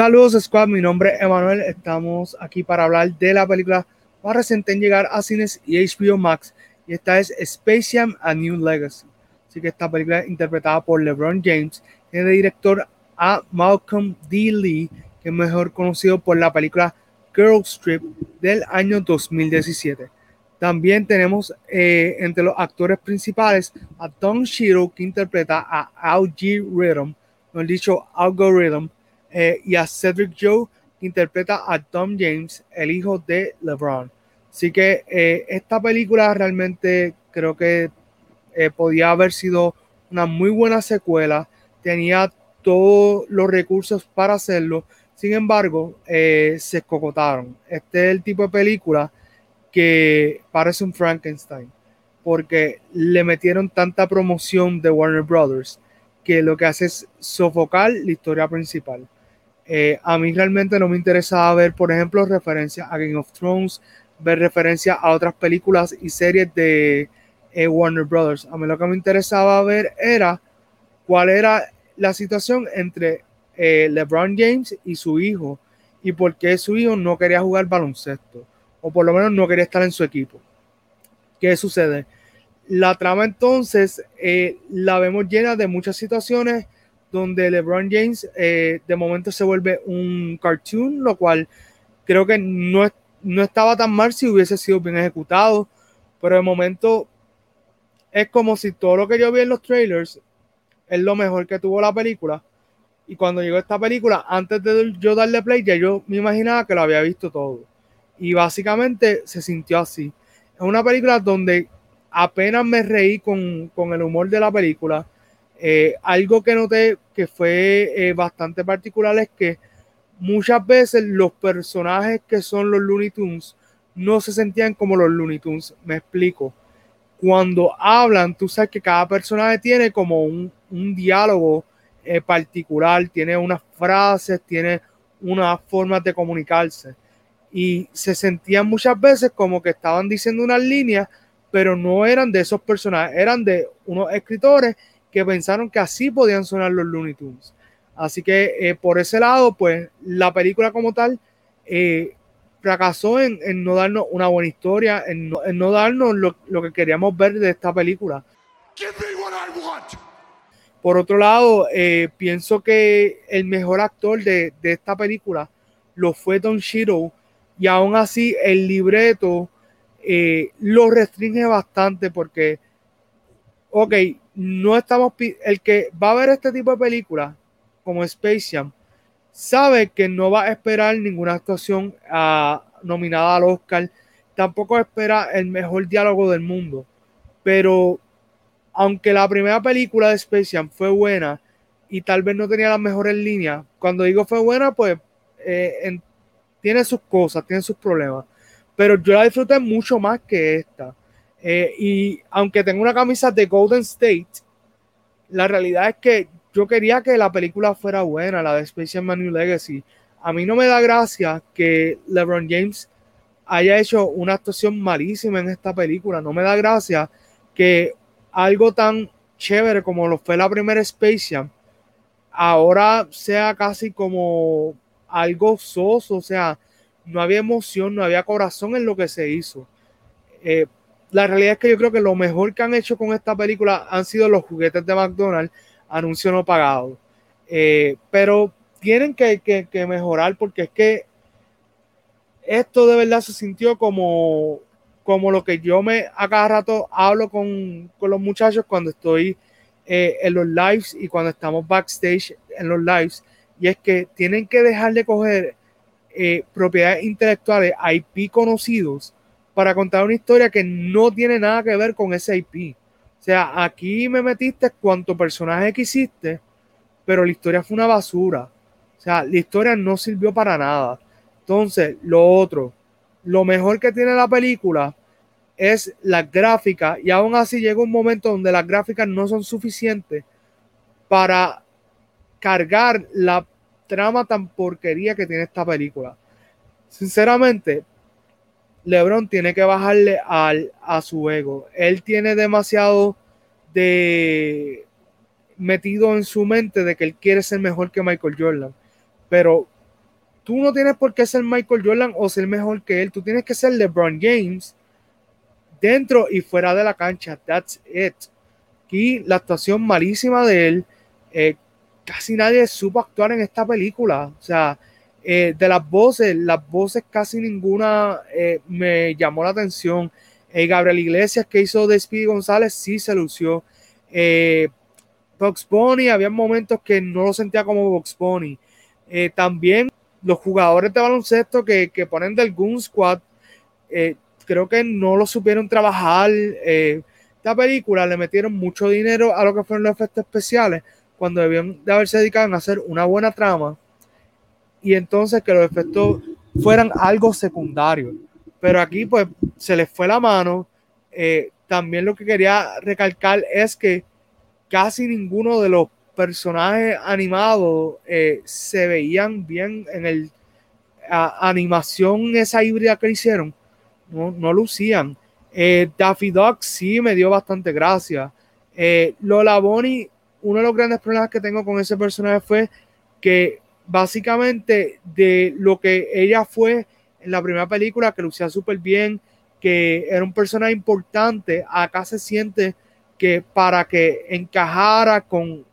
Saludos Squad, mi nombre es Emanuel, estamos aquí para hablar de la película más reciente en llegar a cines y HBO Max y esta es Space Jam A New Legacy. Así que esta película es interpretada por LeBron James, tiene de director a Malcolm D. Lee, que es mejor conocido por la película Girl Strip del año 2017. También tenemos eh, entre los actores principales a Tom Shiro, que interpreta a Al-G Rhythm, no dicho Algorithm, eh, y a Cedric Joe, que interpreta a Tom James, el hijo de LeBron. Así que eh, esta película realmente creo que podía haber sido una muy buena secuela, tenía todos los recursos para hacerlo, sin embargo, se escocotaron. Este es el tipo de película que parece un Frankenstein, porque le metieron tanta promoción de Warner Brothers que lo que hace es sofocar la historia principal. Eh, a mí realmente no me interesaba ver, por ejemplo, referencias a Game of Thrones, ver referencias a otras películas y series de eh, Warner Brothers. A mí lo que me interesaba ver era cuál era la situación entre eh, LeBron James y su hijo y por qué su hijo no quería jugar baloncesto o por lo menos no quería estar en su equipo. ¿Qué sucede? La trama entonces la vemos llena de muchas situaciones donde LeBron James eh, de momento se vuelve un cartoon, lo cual creo que no, no estaba tan mal si hubiese sido bien ejecutado, pero de momento es como si todo lo que yo vi en los trailers es lo mejor que tuvo la película. Y cuando llegó esta película, antes de yo darle play, ya yo me imaginaba que lo había visto todo. Y básicamente se sintió así. Es una película donde apenas me reí con, el humor de la película. Eh, algo que noté que fue eh, bastante particular es que muchas veces los personajes que son los Looney Tunes no se sentían como los Looney Tunes. Me explico. Cuando hablan, tú sabes que cada personaje tiene como un, diálogo eh, particular, tiene unas frases, tiene unas formas de comunicarse y se sentían muchas veces como que estaban diciendo unas líneas, pero no eran de esos personajes, eran de unos escritores que pensaron que así podían sonar los Looney Tunes. Así que eh, por ese lado, pues la película como tal eh, fracasó en, no darnos una buena historia, en no, darnos lo, que queríamos ver de esta película. Por otro lado, eh, pienso que el mejor actor de, de esta película lo fue Don Shiro, y aún así el libreto eh, lo restringe bastante porque, ok, no estamos, el que va a ver este tipo de películas como Space Jam, sabe que no va a esperar ninguna actuación ah, nominada al Oscar, tampoco espera el mejor diálogo del mundo, pero aunque la primera película de Space Jam fue buena y tal vez no tenía las mejores líneas, cuando digo fue buena, pues eh, en, tiene sus cosas, tiene sus problemas, pero yo la disfruté mucho más que esta. Eh, y aunque tengo una camisa de Golden State, la realidad es que yo quería que la película fuera buena, la de Space Jam New Legacy. A mí no me da gracia que LeBron James haya hecho una actuación malísima en esta película. No me da gracia que algo tan chévere como lo fue la primera Space Jam ahora sea casi como algo soso, o sea, no había emoción, no había corazón en lo que se hizo. Eh, la realidad es que yo creo que lo mejor que han hecho con esta película han sido los juguetes de McDonald's, anuncio no pagado. Eh, pero tienen que, mejorar porque es que esto de verdad se sintió como, como lo que yo me a cada rato hablo con, los muchachos cuando estoy eh, en los lives y cuando estamos backstage en los lives y es que tienen que dejar de coger eh, propiedades intelectuales, IP conocidos, para contar una historia que no tiene nada que ver con ese IP. O sea, aquí me metiste cuanto personaje que hiciste, pero la historia fue una basura. O sea, la historia no sirvió para nada. Entonces, lo otro, lo mejor que tiene la película es la gráfica y aún así llega un momento donde las gráficas no son suficientes para cargar la trama tan porquería que tiene esta película. Sinceramente, LeBron tiene que bajarle al, a su ego. Él tiene demasiado de metido en su mente de que él quiere ser mejor que Michael Jordan. Pero tú no tienes por qué ser Michael Jordan o ser mejor que él, tú tienes que ser LeBron James dentro y fuera de la cancha. That's it. Aquí la actuación malísima de él. Eh, casi nadie supo actuar en esta película. O sea, eh, de las voces, las voces casi ninguna eh, me llamó la atención. Gabriel Iglesias que hizo de González sí se lució. Box Bunny, había momentos que no lo sentía como Box Bunny. también los jugadores de baloncesto que, que ponen del Goon Squad, creo que no lo supieron trabajar. Eh, esta película le metieron mucho dinero a lo que fueron los efectos especiales cuando debían de haberse dedicado a hacer una buena trama y entonces que los efectos fueran algo secundario. Pero aquí pues se les fue la mano. Eh, también lo que quería recalcar es que casi ninguno de los personajes animados eh, se veían bien en el animación esa híbrida que hicieron no, no lucían. Eh, Daffy Duck sí me dio bastante gracia. Lola Bonnie, uno de los grandes problemas que tengo con ese personaje fue que básicamente de lo que ella fue en la primera película, que lucía súper bien, que era un personaje importante, acá se siente que para que encajara con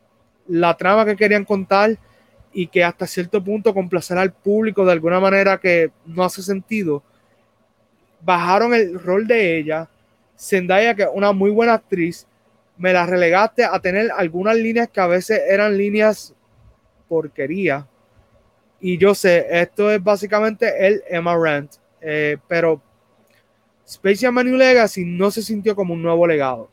la trama que querían contar y que hasta cierto punto complacer al público de alguna manera que no hace sentido, bajaron el rol de ella. Zendaya, que es una muy buena actriz, me la relegaste a tener algunas líneas que a veces eran líneas porquería. Y yo sé, esto es básicamente el Emma Rant, eh, pero Space Jam New Legacy no se sintió como un nuevo legado.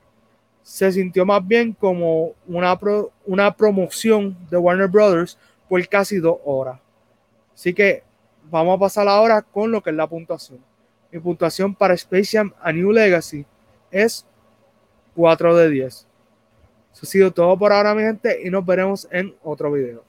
Se sintió más bien como una, una promoción de Warner Brothers por casi dos horas. Así que vamos a pasar ahora con lo que es la puntuación. Mi puntuación para Space Jam A New Legacy es 4 de 10. Eso ha sido todo por ahora, mi gente, y nos veremos en otro video.